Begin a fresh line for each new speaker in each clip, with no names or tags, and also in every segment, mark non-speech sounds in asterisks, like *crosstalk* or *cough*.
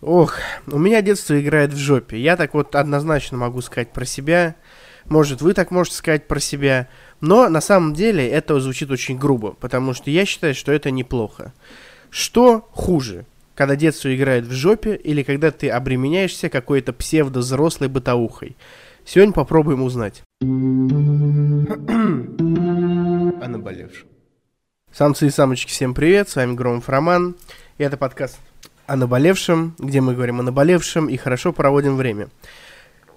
Ох, у меня детство играет в жопе. Я так вот однозначно могу сказать про себя. Может, вы так можете сказать про себя. Но на самом деле это звучит очень грубо, потому что я считаю, что это неплохо. Что хуже? Когда детство играет в жопе или когда ты обременяешься какой-то псевдо-взрослой бытаухой? Сегодня попробуем узнать. О наболевшем. Самцы и самочки, всем привет, с вами Громов Роман. И это подкаст о наболевшем, где мы говорим о наболевшем и хорошо проводим время.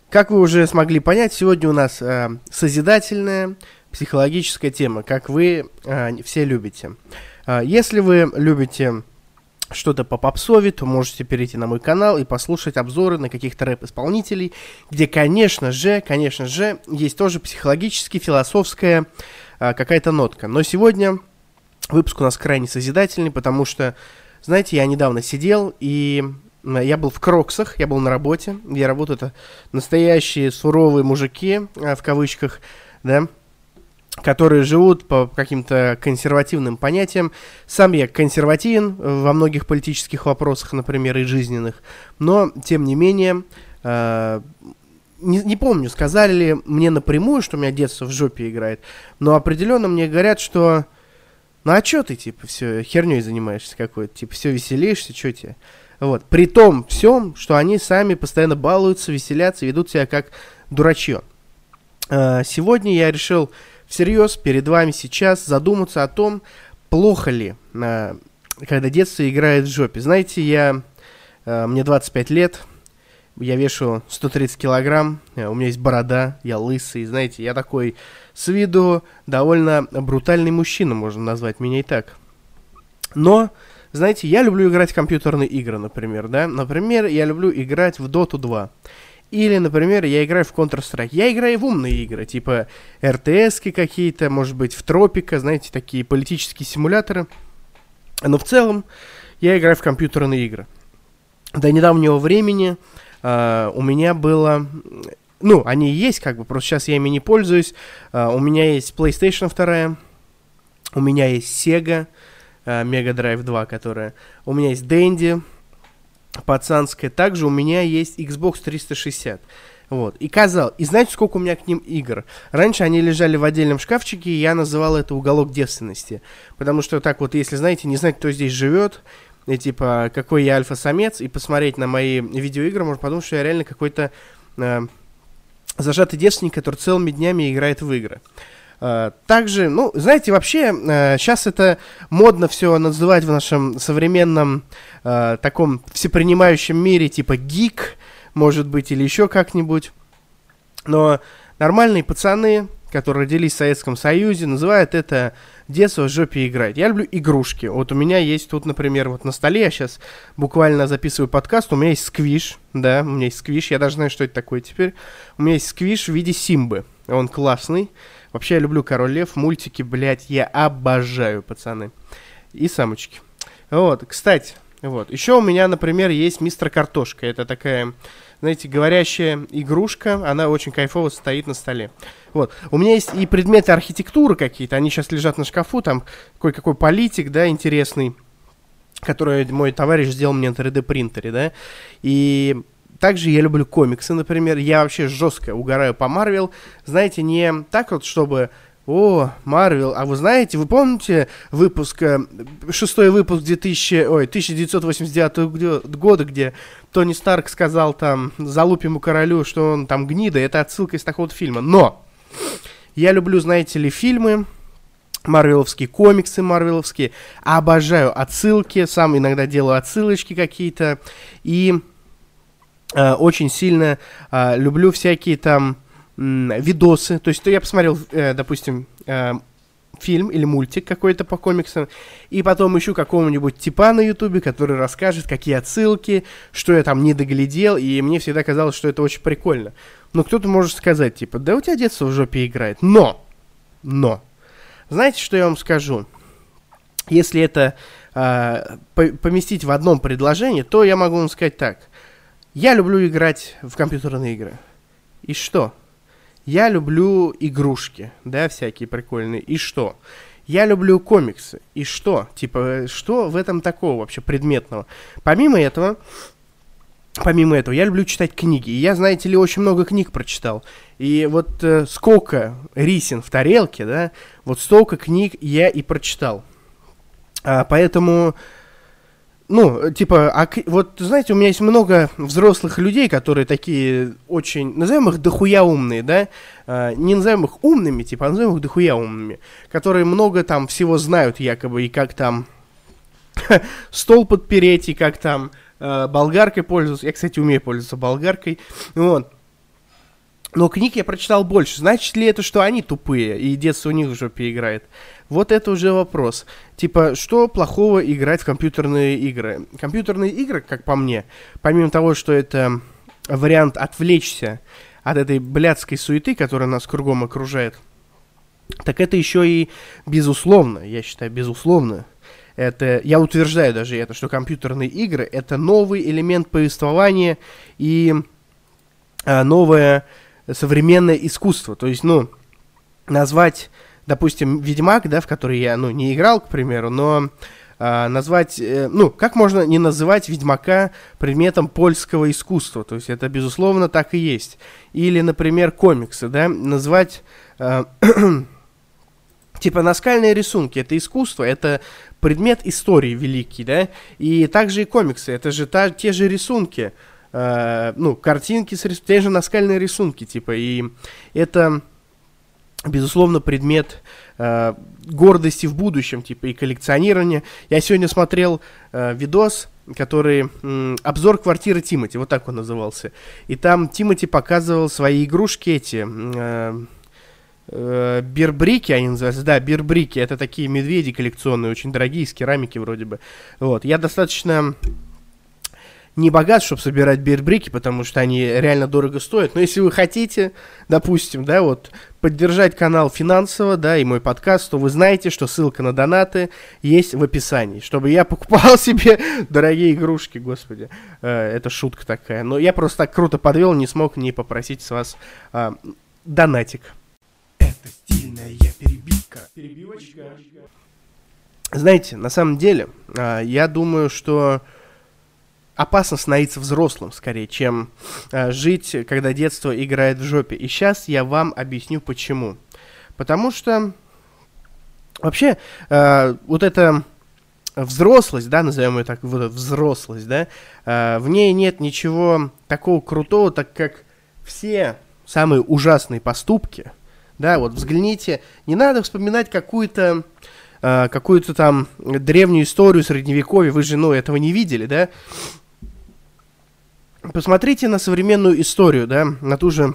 Как вы уже смогли понять, сегодня у нас э, созидательная психологическая тема, как вы э, все любите. Э, если вы любите что-то по попсове, то можете перейти на мой канал и послушать обзоры на каких-то рэп-исполнителей, где, конечно же, конечно же, есть тоже психологически философская э, какая-то нотка. Но сегодня выпуск у нас крайне созидательный, потому что знаете, я недавно сидел, и я был в Кроксах, я был на работе, где работают настоящие суровые мужики, э, в кавычках, да, которые живут по каким-то консервативным понятиям. Сам я консервативен во многих политических вопросах, например, и жизненных, но, тем не менее, э, не, не помню, сказали ли мне напрямую, что у меня детство в жопе играет, но определенно мне говорят, что ну а чё ты, типа, все херней занимаешься какой-то, типа, все веселишься, что тебе? Вот. При том всем, что они сами постоянно балуются, веселятся, ведут себя как дурачье. А, сегодня я решил всерьез перед вами сейчас задуматься о том, плохо ли, а, когда детство играет в жопе. Знаете, я, а, мне 25 лет, я вешу 130 килограмм, э, у меня есть борода, я лысый, знаете, я такой с виду довольно брутальный мужчина, можно назвать меня и так. Но, знаете, я люблю играть в компьютерные игры, например, да. Например, я люблю играть в Dota 2. Или, например, я играю в Counter-Strike. Я играю в умные игры, типа RTS какие-то, может быть, в Тропика, знаете, такие политические симуляторы. Но в целом я играю в компьютерные игры. До недавнего времени Uh, у меня было ну, они есть, как бы, просто сейчас я ими не пользуюсь. Uh, у меня есть PlayStation 2, у меня есть Sega uh, Mega Drive 2, которая... У меня есть Dendy пацанская. Также у меня есть Xbox 360. Вот. И казал, и знаете, сколько у меня к ним игр? Раньше они лежали в отдельном шкафчике, и я называл это уголок девственности. Потому что так вот, если, знаете, не знать, кто здесь живет, и типа, какой я альфа-самец, и посмотреть на мои видеоигры, можно подумать, что я реально какой-то э, зажатый девственник, который целыми днями играет в игры. Uh, также, ну, знаете, вообще, сейчас это модно все называть в нашем современном uh, таком всепринимающем мире, типа гик, может быть, или еще как-нибудь. Но нормальные пацаны, которые родились в Советском Союзе, называют это детство в жопе играть. Я люблю игрушки. Вот у меня есть тут, например, вот на столе, я сейчас буквально записываю подкаст, у меня есть сквиш, да, у меня есть сквиш, я даже знаю, что это такое теперь. У меня есть сквиш в виде Симбы, он классный. Вообще я люблю Король Лев, мультики, блядь, я обожаю, пацаны. И самочки. Вот, кстати, вот. Еще у меня, например, есть Мистер Картошка. Это такая знаете, говорящая игрушка, она очень кайфово стоит на столе. Вот. У меня есть и предметы архитектуры какие-то, они сейчас лежат на шкафу, там кое-какой политик, да, интересный, который мой товарищ сделал мне на 3D принтере, да, и также я люблю комиксы, например, я вообще жестко угораю по Марвел, знаете, не так вот, чтобы о, Марвел, а вы знаете, вы помните выпуск, э, шестой выпуск 2000, ой, 1989 года, где Тони Старк сказал там залупиму королю, что он там гнида, это отсылка из такого фильма. Но я люблю, знаете ли, фильмы, марвеловские комиксы марвеловские, обожаю отсылки, сам иногда делаю отсылочки какие-то, и э, очень сильно э, люблю всякие там видосы. То есть то я посмотрел, э, допустим, э, фильм или мультик какой-то по комиксам, и потом ищу какого-нибудь типа на ютубе, который расскажет, какие отсылки, что я там не доглядел, и мне всегда казалось, что это очень прикольно. Но кто-то может сказать, типа, да у тебя детство в жопе играет. Но! Но! Знаете, что я вам скажу? Если это э, поместить в одном предложении, то я могу вам сказать так. Я люблю играть в компьютерные игры. И что? Я люблю игрушки, да, всякие прикольные. И что? Я люблю комиксы. И что? Типа, что в этом такого вообще предметного? Помимо этого, помимо этого, я люблю читать книги. И я, знаете ли, очень много книг прочитал. И вот э, сколько рисин в тарелке, да, вот столько книг я и прочитал. А, поэтому, ну, типа, а, вот, знаете, у меня есть много взрослых людей, которые такие очень, назовем их дохуя умные, да, а, не назовем их умными, типа, а назовем их дохуя умными, которые много там всего знают якобы, и как там *laughs* стол подпереть, и как там э, болгаркой пользоваться. Я, кстати, умею пользоваться болгаркой. Вот. Но книг я прочитал больше. Значит ли это, что они тупые, и детство у них уже переиграет? Вот это уже вопрос. Типа, что плохого играть в компьютерные игры? Компьютерные игры, как по мне, помимо того, что это вариант отвлечься от этой блядской суеты, которая нас кругом окружает, так это еще и безусловно, я считаю, безусловно, это, я утверждаю даже это, что компьютерные игры это новый элемент повествования и а, новое современное искусство. То есть, ну, назвать, допустим, Ведьмак, да, в который я, ну, не играл, к примеру, но а, назвать, э, ну, как можно не называть Ведьмака предметом польского искусства? То есть это, безусловно, так и есть. Или, например, комиксы, да, назвать... Э, *clears throat* типа наскальные рисунки это искусство, это предмет истории великий, да, и также и комиксы, это же та, те же рисунки, э, ну, картинки, с, те же наскальные рисунки, типа, и это, безусловно, предмет э, гордости в будущем, типа, и коллекционирования. Я сегодня смотрел э, видос, который м, обзор квартиры Тимати, вот так он назывался, и там Тимати показывал свои игрушки эти... Э, э, бирбрики они называются, да, бирбрики, это такие медведи коллекционные, очень дорогие, из керамики вроде бы. Вот, я достаточно не богат, чтобы собирать бирбрики, потому что они реально дорого стоят. Но если вы хотите, допустим, да, вот, поддержать канал финансово, да, и мой подкаст, то вы знаете, что ссылка на донаты есть в описании, чтобы я покупал *laughs* себе дорогие игрушки, господи. Э, это шутка такая. Но я просто так круто подвел, не смог не попросить с вас э, донатик. Это стильная перебивка. Перебивочка. Знаете, на самом деле, а, я думаю, что опасно становиться взрослым, скорее, чем а, жить, когда детство играет в жопе. И сейчас я вам объясню, почему. Потому что вообще а, вот эта взрослость, да, назовем ее так, вот взрослость, да, в ней нет ничего такого крутого, так как все самые ужасные поступки – да, вот взгляните, не надо вспоминать какую-то э, какую-то там древнюю историю средневековья, вы же, ну, этого не видели, да? Посмотрите на современную историю, да, на ту же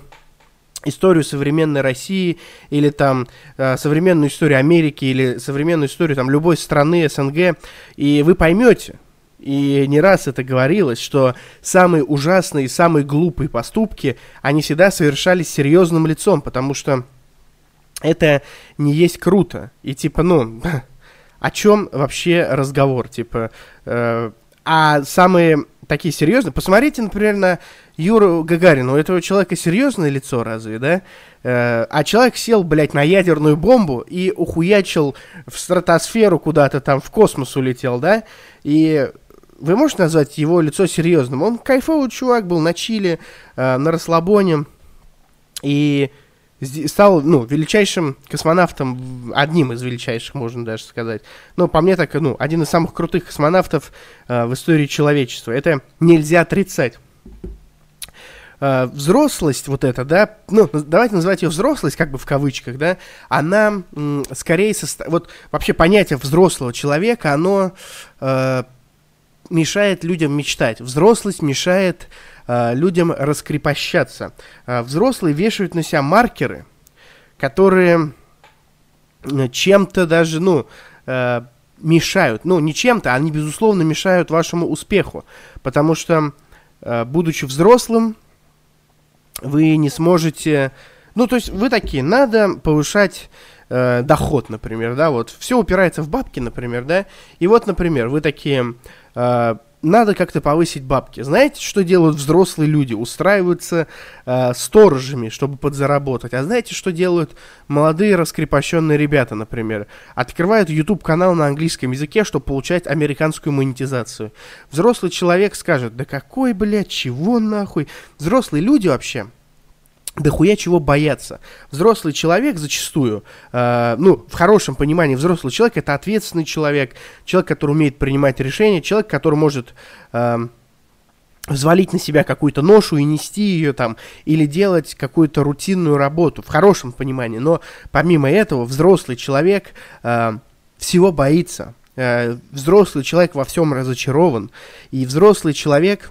историю современной России или там э, современную историю Америки или современную историю там любой страны СНГ, и вы поймете, и не раз это говорилось, что самые ужасные, самые глупые поступки, они всегда совершались серьезным лицом, потому что это не есть круто. И типа, ну, *laughs* о чем вообще разговор? Типа, э, а самые такие серьезные, посмотрите, например, на Юру Гагарина, у этого человека серьезное лицо разве, да? Э, а человек сел, блядь, на ядерную бомбу и ухуячил в стратосферу куда-то там, в космос улетел, да? И вы можете назвать его лицо серьезным? Он кайфовый чувак был на Чили, э, на расслабоне, и стал, ну, величайшим космонавтом, одним из величайших, можно даже сказать. Но по мне так, ну, один из самых крутых космонавтов э, в истории человечества. Это нельзя отрицать. Э, взрослость вот эта, да, ну, давайте называть ее взрослость, как бы в кавычках, да, она м, скорее, состо... вот вообще понятие взрослого человека, оно э, мешает людям мечтать. Взрослость мешает людям раскрепощаться. Э, взрослые вешают на себя маркеры, которые чем-то даже, ну, э, мешают. Ну, не чем-то, они, безусловно, мешают вашему успеху. Потому что, э, будучи взрослым, вы не сможете... Ну, то есть вы такие, надо повышать э, доход, например, да, вот. Все упирается в бабки, например, да. И вот, например, вы такие, э, надо как-то повысить бабки. Знаете, что делают взрослые люди? Устраиваются э, сторожами, чтобы подзаработать. А знаете, что делают молодые раскрепощенные ребята, например? Открывают YouTube-канал на английском языке, чтобы получать американскую монетизацию. Взрослый человек скажет, да какой, блядь, чего нахуй? Взрослые люди вообще дохуя чего бояться. Взрослый человек зачастую, э, ну, в хорошем понимании взрослый человек это ответственный человек, человек, который умеет принимать решения, человек, который может э, взвалить на себя какую-то ношу и нести ее там, или делать какую-то рутинную работу, в хорошем понимании. Но помимо этого, взрослый человек э, всего боится. Э, взрослый человек во всем разочарован. И взрослый человек,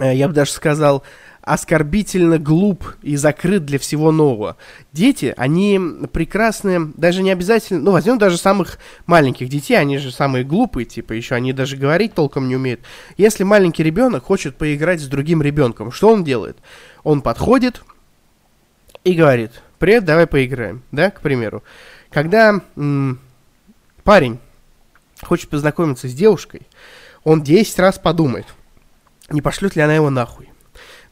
э, я бы даже сказал, оскорбительно глуп и закрыт для всего нового. Дети, они прекрасные, даже не обязательно, ну, возьмем даже самых маленьких детей, они же самые глупые, типа, еще они даже говорить толком не умеют. Если маленький ребенок хочет поиграть с другим ребенком, что он делает? Он подходит и говорит, привет, давай поиграем, да, к примеру. Когда м- парень хочет познакомиться с девушкой, он 10 раз подумает, не пошлет ли она его нахуй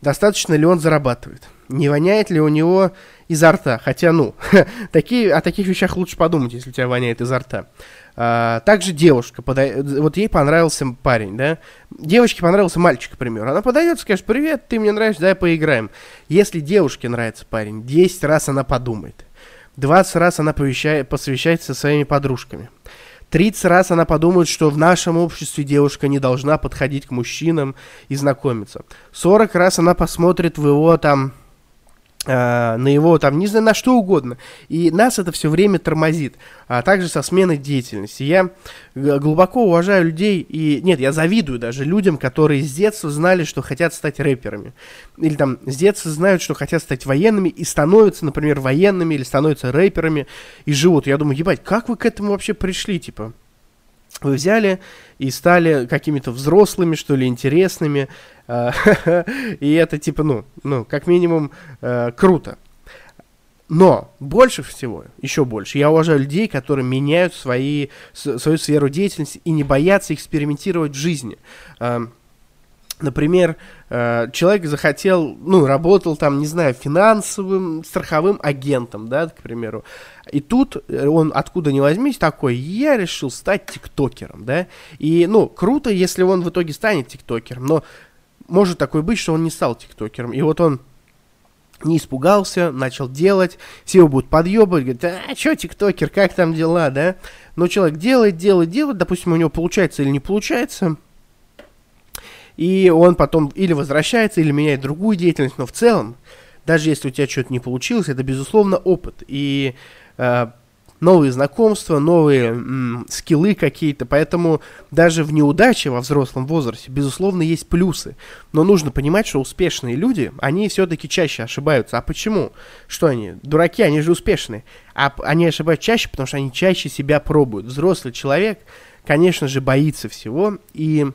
достаточно ли он зарабатывает, не воняет ли у него изо рта, хотя, ну, *laughs* такие, о таких вещах лучше подумать, если у тебя воняет изо рта. А, также девушка, подай, вот ей понравился парень, да, девочке понравился мальчик, к примеру, она подойдет скажет, привет, ты мне нравишься, давай поиграем. Если девушке нравится парень, 10 раз она подумает, 20 раз она посвящается своими подружками. 30 раз она подумает, что в нашем обществе девушка не должна подходить к мужчинам и знакомиться. 40 раз она посмотрит в его там на его там, не знаю, на что угодно. И нас это все время тормозит. А также со сменой деятельности. Я глубоко уважаю людей, и нет, я завидую даже людям, которые с детства знали, что хотят стать рэперами. Или там с детства знают, что хотят стать военными, и становятся, например, военными, или становятся рэперами, и живут. Я думаю, ебать, как вы к этому вообще пришли, типа? Вы взяли и стали какими-то взрослыми, что ли, интересными. *laughs* И это, типа, ну, ну как минимум, э, круто. Но больше всего, еще больше, я уважаю людей, которые меняют свои, свою сферу деятельности и не боятся экспериментировать в жизни. Например, э, человек захотел, ну, работал там, не знаю, финансовым, страховым агентом, да, к примеру. И тут он, откуда ни возьмись, такой, я решил стать тиктокером, да. И, ну, круто, если он в итоге станет тиктокером, но может такое быть, что он не стал тиктокером. И вот он не испугался, начал делать, все его будут подъебывать, говорят, а, что тиктокер, как там дела, да? Но человек делает, делает, делает, допустим, у него получается или не получается – и он потом или возвращается, или меняет другую деятельность, но в целом, даже если у тебя что-то не получилось, это, безусловно, опыт. И э, новые знакомства, новые м, скиллы какие-то. Поэтому даже в неудаче во взрослом возрасте, безусловно, есть плюсы. Но нужно понимать, что успешные люди, они все-таки чаще ошибаются. А почему? Что они? Дураки, они же успешные. А они ошибаются чаще, потому что они чаще себя пробуют. Взрослый человек, конечно же, боится всего. И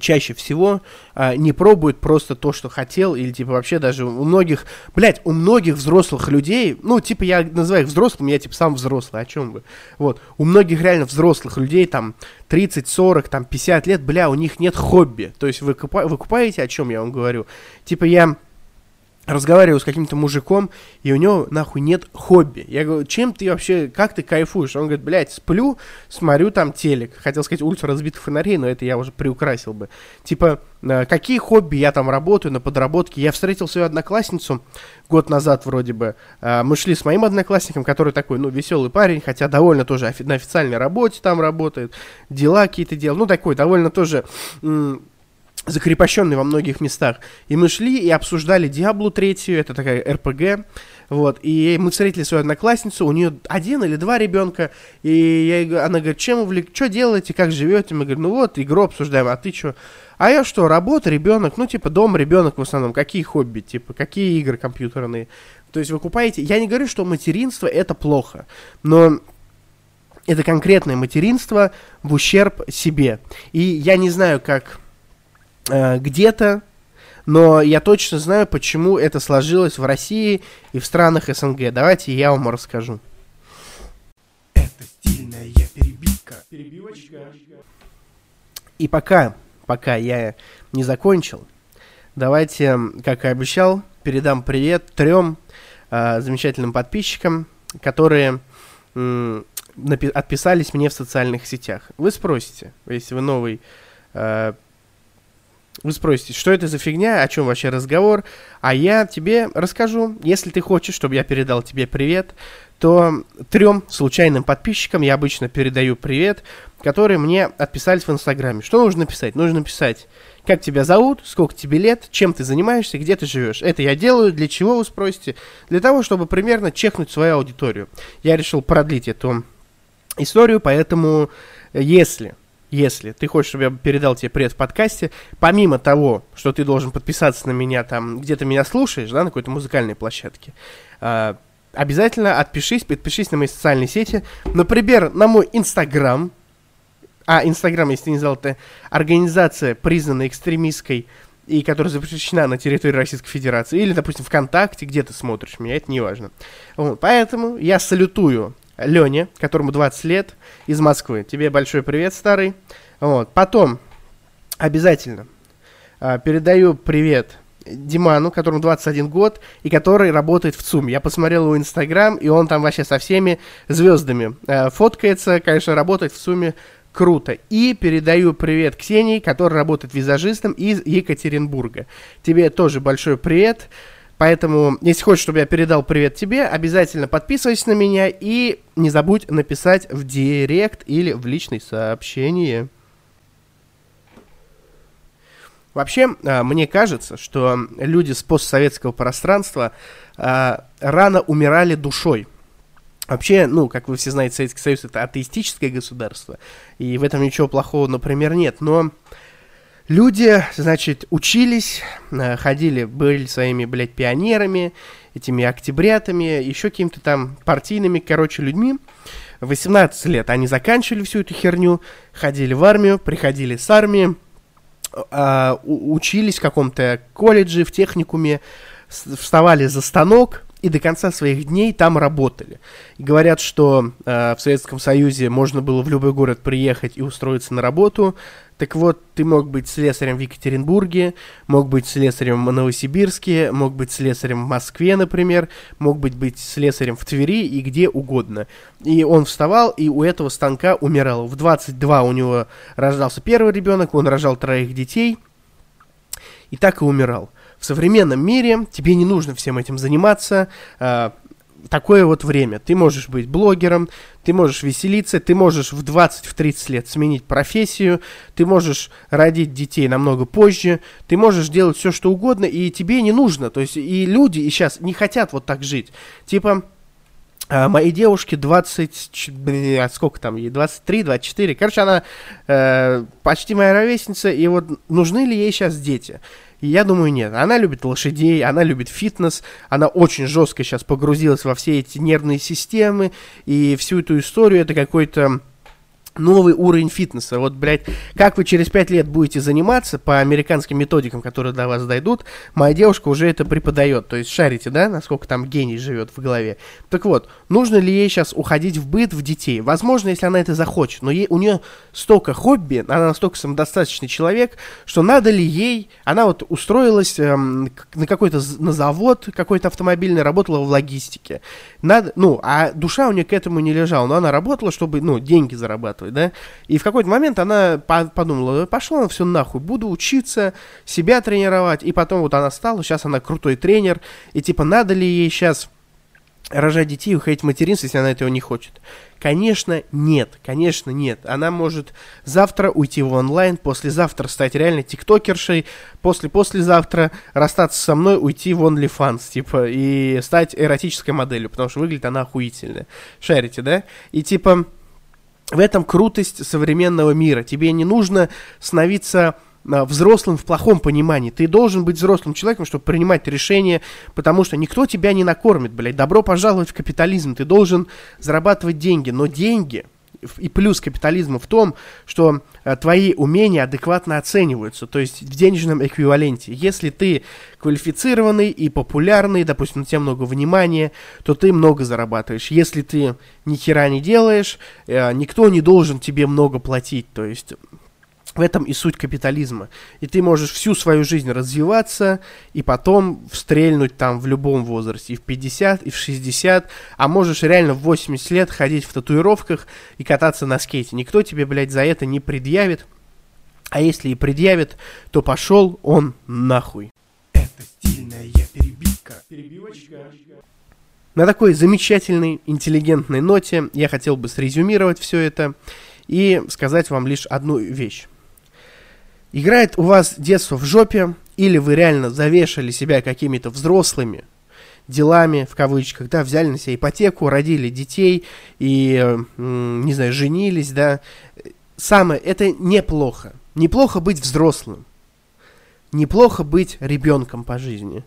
чаще всего а, не пробует просто то, что хотел, или типа вообще даже у многих, блядь, у многих взрослых людей, ну, типа я называю их взрослыми, я типа сам взрослый, о чем вы, вот, у многих реально взрослых людей, там, 30, 40, там, 50 лет, бля, у них нет хобби, то есть вы, купа- вы купаете, о чем я вам говорю, типа я разговариваю с каким-то мужиком, и у него нахуй нет хобби. Я говорю, чем ты вообще, как ты кайфуешь? Он говорит, блядь, сплю, смотрю там телек. Хотел сказать улицу разбитых фонарей, но это я уже приукрасил бы. Типа, э, какие хобби я там работаю на подработке? Я встретил свою одноклассницу год назад вроде бы. Э, мы шли с моим одноклассником, который такой, ну, веселый парень, хотя довольно тоже на официальной работе там работает, дела какие-то делал. Ну, такой довольно тоже закрепощенный во многих местах. И мы шли и обсуждали Диаблу третью, это такая РПГ, вот, и мы встретили свою одноклассницу, у нее один или два ребенка, и я, она говорит, чем увлек, что делаете, как живете? Мы говорим, ну вот, игру обсуждаем, а ты что? А я что, работа, ребенок, ну, типа, дом, ребенок в основном, какие хобби, типа, какие игры компьютерные? То есть вы купаете, я не говорю, что материнство это плохо, но это конкретное материнство в ущерб себе. И я не знаю, как э, где-то, но я точно знаю, почему это сложилось в России и в странах СНГ. Давайте я вам расскажу. Это стильная перебивка. Перебивочка. И пока, пока я не закончил, давайте, как и обещал, передам привет трем э, замечательным подписчикам, которые э, отписались мне в социальных сетях. Вы спросите, если вы новый э, вы спросите, что это за фигня, о чем вообще разговор, а я тебе расскажу. Если ты хочешь, чтобы я передал тебе привет, то трем случайным подписчикам я обычно передаю привет, которые мне отписались в Инстаграме. Что нужно написать? Нужно написать, как тебя зовут, сколько тебе лет, чем ты занимаешься, где ты живешь. Это я делаю, для чего вы спросите? Для того, чтобы примерно чекнуть свою аудиторию. Я решил продлить эту историю, поэтому если если ты хочешь, чтобы я передал тебе привет в подкасте, помимо того, что ты должен подписаться на меня там, где ты меня слушаешь, да, на какой-то музыкальной площадке, э, обязательно отпишись, подпишись на мои социальные сети, например, на мой Инстаграм, а Инстаграм, если не знал, это организация, признанная экстремистской и которая запрещена на территории Российской Федерации, или, допустим, ВКонтакте, где ты смотришь меня, это не важно. Вот, поэтому я салютую Лене, которому 20 лет, из Москвы. Тебе большой привет, старый. Вот. Потом обязательно э, передаю привет Диману, которому 21 год, и который работает в ЦУМ. Я посмотрел его Инстаграм, и он там вообще со всеми звездами э, фоткается. Конечно, работает в ЦУМе круто. И передаю привет Ксении, которая работает визажистом из Екатеринбурга. Тебе тоже большой привет. Поэтому, если хочешь, чтобы я передал привет тебе, обязательно подписывайся на меня и не забудь написать в директ или в личное сообщение. Вообще, а, мне кажется, что люди с постсоветского пространства а, рано умирали душой. Вообще, ну, как вы все знаете, Советский Союз это атеистическое государство, и в этом ничего плохого, например, нет. Но Люди, значит, учились, э, ходили, были своими, блядь, пионерами, этими октябрятами, еще какими-то там партийными, короче, людьми. 18 лет они заканчивали всю эту херню, ходили в армию, приходили с армии, э, учились в каком-то колледже, в техникуме, вставали за станок и до конца своих дней там работали. И говорят, что э, в Советском Союзе можно было в любой город приехать и устроиться на работу, так вот, ты мог быть слесарем в Екатеринбурге, мог быть слесарем в Новосибирске, мог быть слесарем в Москве, например, мог быть, быть слесарем в Твери и где угодно. И он вставал, и у этого станка умирал. В 22 у него рождался первый ребенок, он рожал троих детей, и так и умирал. В современном мире тебе не нужно всем этим заниматься, а, такое вот время. Ты можешь быть блогером, ты можешь веселиться, ты можешь в 20-30 в лет сменить профессию, ты можешь родить детей намного позже, ты можешь делать все, что угодно, и тебе не нужно. То есть и люди и сейчас не хотят вот так жить. Типа, а, моей девушке 20, а сколько там ей, 23, 24, короче, она э, почти моя ровесница, и вот нужны ли ей сейчас дети? Я думаю, нет. Она любит лошадей, она любит фитнес, она очень жестко сейчас погрузилась во все эти нервные системы, и всю эту историю это какой-то новый уровень фитнеса. Вот, блядь, как вы через пять лет будете заниматься по американским методикам, которые до вас дойдут, моя девушка уже это преподает. То есть шарите, да, насколько там гений живет в голове. Так вот, нужно ли ей сейчас уходить в быт, в детей? Возможно, если она это захочет, но ей, у нее столько хобби, она настолько самодостаточный человек, что надо ли ей, она вот устроилась эм, на какой-то на завод какой-то автомобильный, работала в логистике. Надо, ну, а душа у нее к этому не лежала, но она работала, чтобы, ну, деньги зарабатывать зарабатывать, да. И в какой-то момент она подумала, пошло все нахуй, буду учиться, себя тренировать. И потом вот она стала, сейчас она крутой тренер. И типа, надо ли ей сейчас рожать детей и уходить в материнство, если она этого не хочет? Конечно, нет, конечно, нет. Она может завтра уйти в онлайн, послезавтра стать реально тиктокершей, после-послезавтра расстаться со мной, уйти в OnlyFans, типа, и стать эротической моделью, потому что выглядит она охуительно. Шарите, да? И типа, в этом крутость современного мира. Тебе не нужно становиться а, взрослым в плохом понимании. Ты должен быть взрослым человеком, чтобы принимать решения, потому что никто тебя не накормит, блядь. Добро пожаловать в капитализм. Ты должен зарабатывать деньги, но деньги – и плюс капитализма в том, что э, твои умения адекватно оцениваются, то есть в денежном эквиваленте. Если ты квалифицированный и популярный, допустим, на тебя много внимания, то ты много зарабатываешь. Если ты ни хера не делаешь, э, никто не должен тебе много платить, то есть В этом и суть капитализма. И ты можешь всю свою жизнь развиваться, и потом встрельнуть там в любом возрасте, и в 50, и в 60, а можешь реально в 80 лет ходить в татуировках и кататься на скейте. Никто тебе, блядь, за это не предъявит. А если и предъявит, то пошел он нахуй. Это стильная перебивка. Перебивочка. На такой замечательной, интеллигентной ноте я хотел бы срезюмировать все это и сказать вам лишь одну вещь. Играет у вас детство в жопе, или вы реально завешали себя какими-то взрослыми делами, в кавычках, да, взяли на себя ипотеку, родили детей и, не знаю, женились, да. Самое, это неплохо. Неплохо быть взрослым. Неплохо быть ребенком по жизни.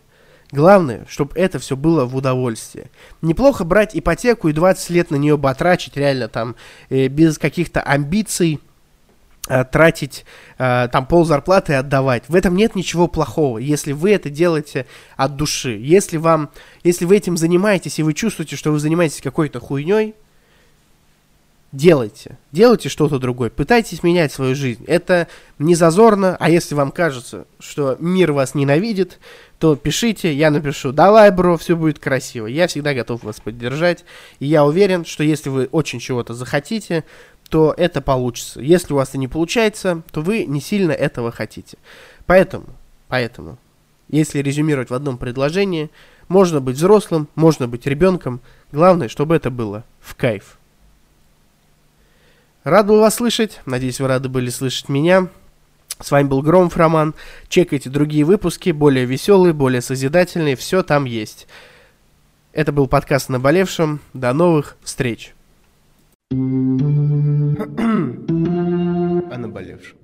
Главное, чтобы это все было в удовольствие. Неплохо брать ипотеку и 20 лет на нее батрачить, реально там, э, без каких-то амбиций, тратить э, там пол зарплаты отдавать. В этом нет ничего плохого, если вы это делаете от души. Если вам, если вы этим занимаетесь и вы чувствуете, что вы занимаетесь какой-то хуйней, делайте. Делайте что-то другое. Пытайтесь менять свою жизнь. Это не зазорно, а если вам кажется, что мир вас ненавидит, то пишите, я напишу, давай, бро, все будет красиво. Я всегда готов вас поддержать. И я уверен, что если вы очень чего-то захотите, то это получится. Если у вас это не получается, то вы не сильно этого хотите. Поэтому, поэтому, если резюмировать в одном предложении, можно быть взрослым, можно быть ребенком. Главное, чтобы это было в кайф. Рад был вас слышать. Надеюсь, вы рады были слышать меня. С вами был Громов Роман. Чекайте другие выпуски, более веселые, более созидательные. Все там есть. Это был подкаст о наболевшем. До новых встреч. О наболевшем.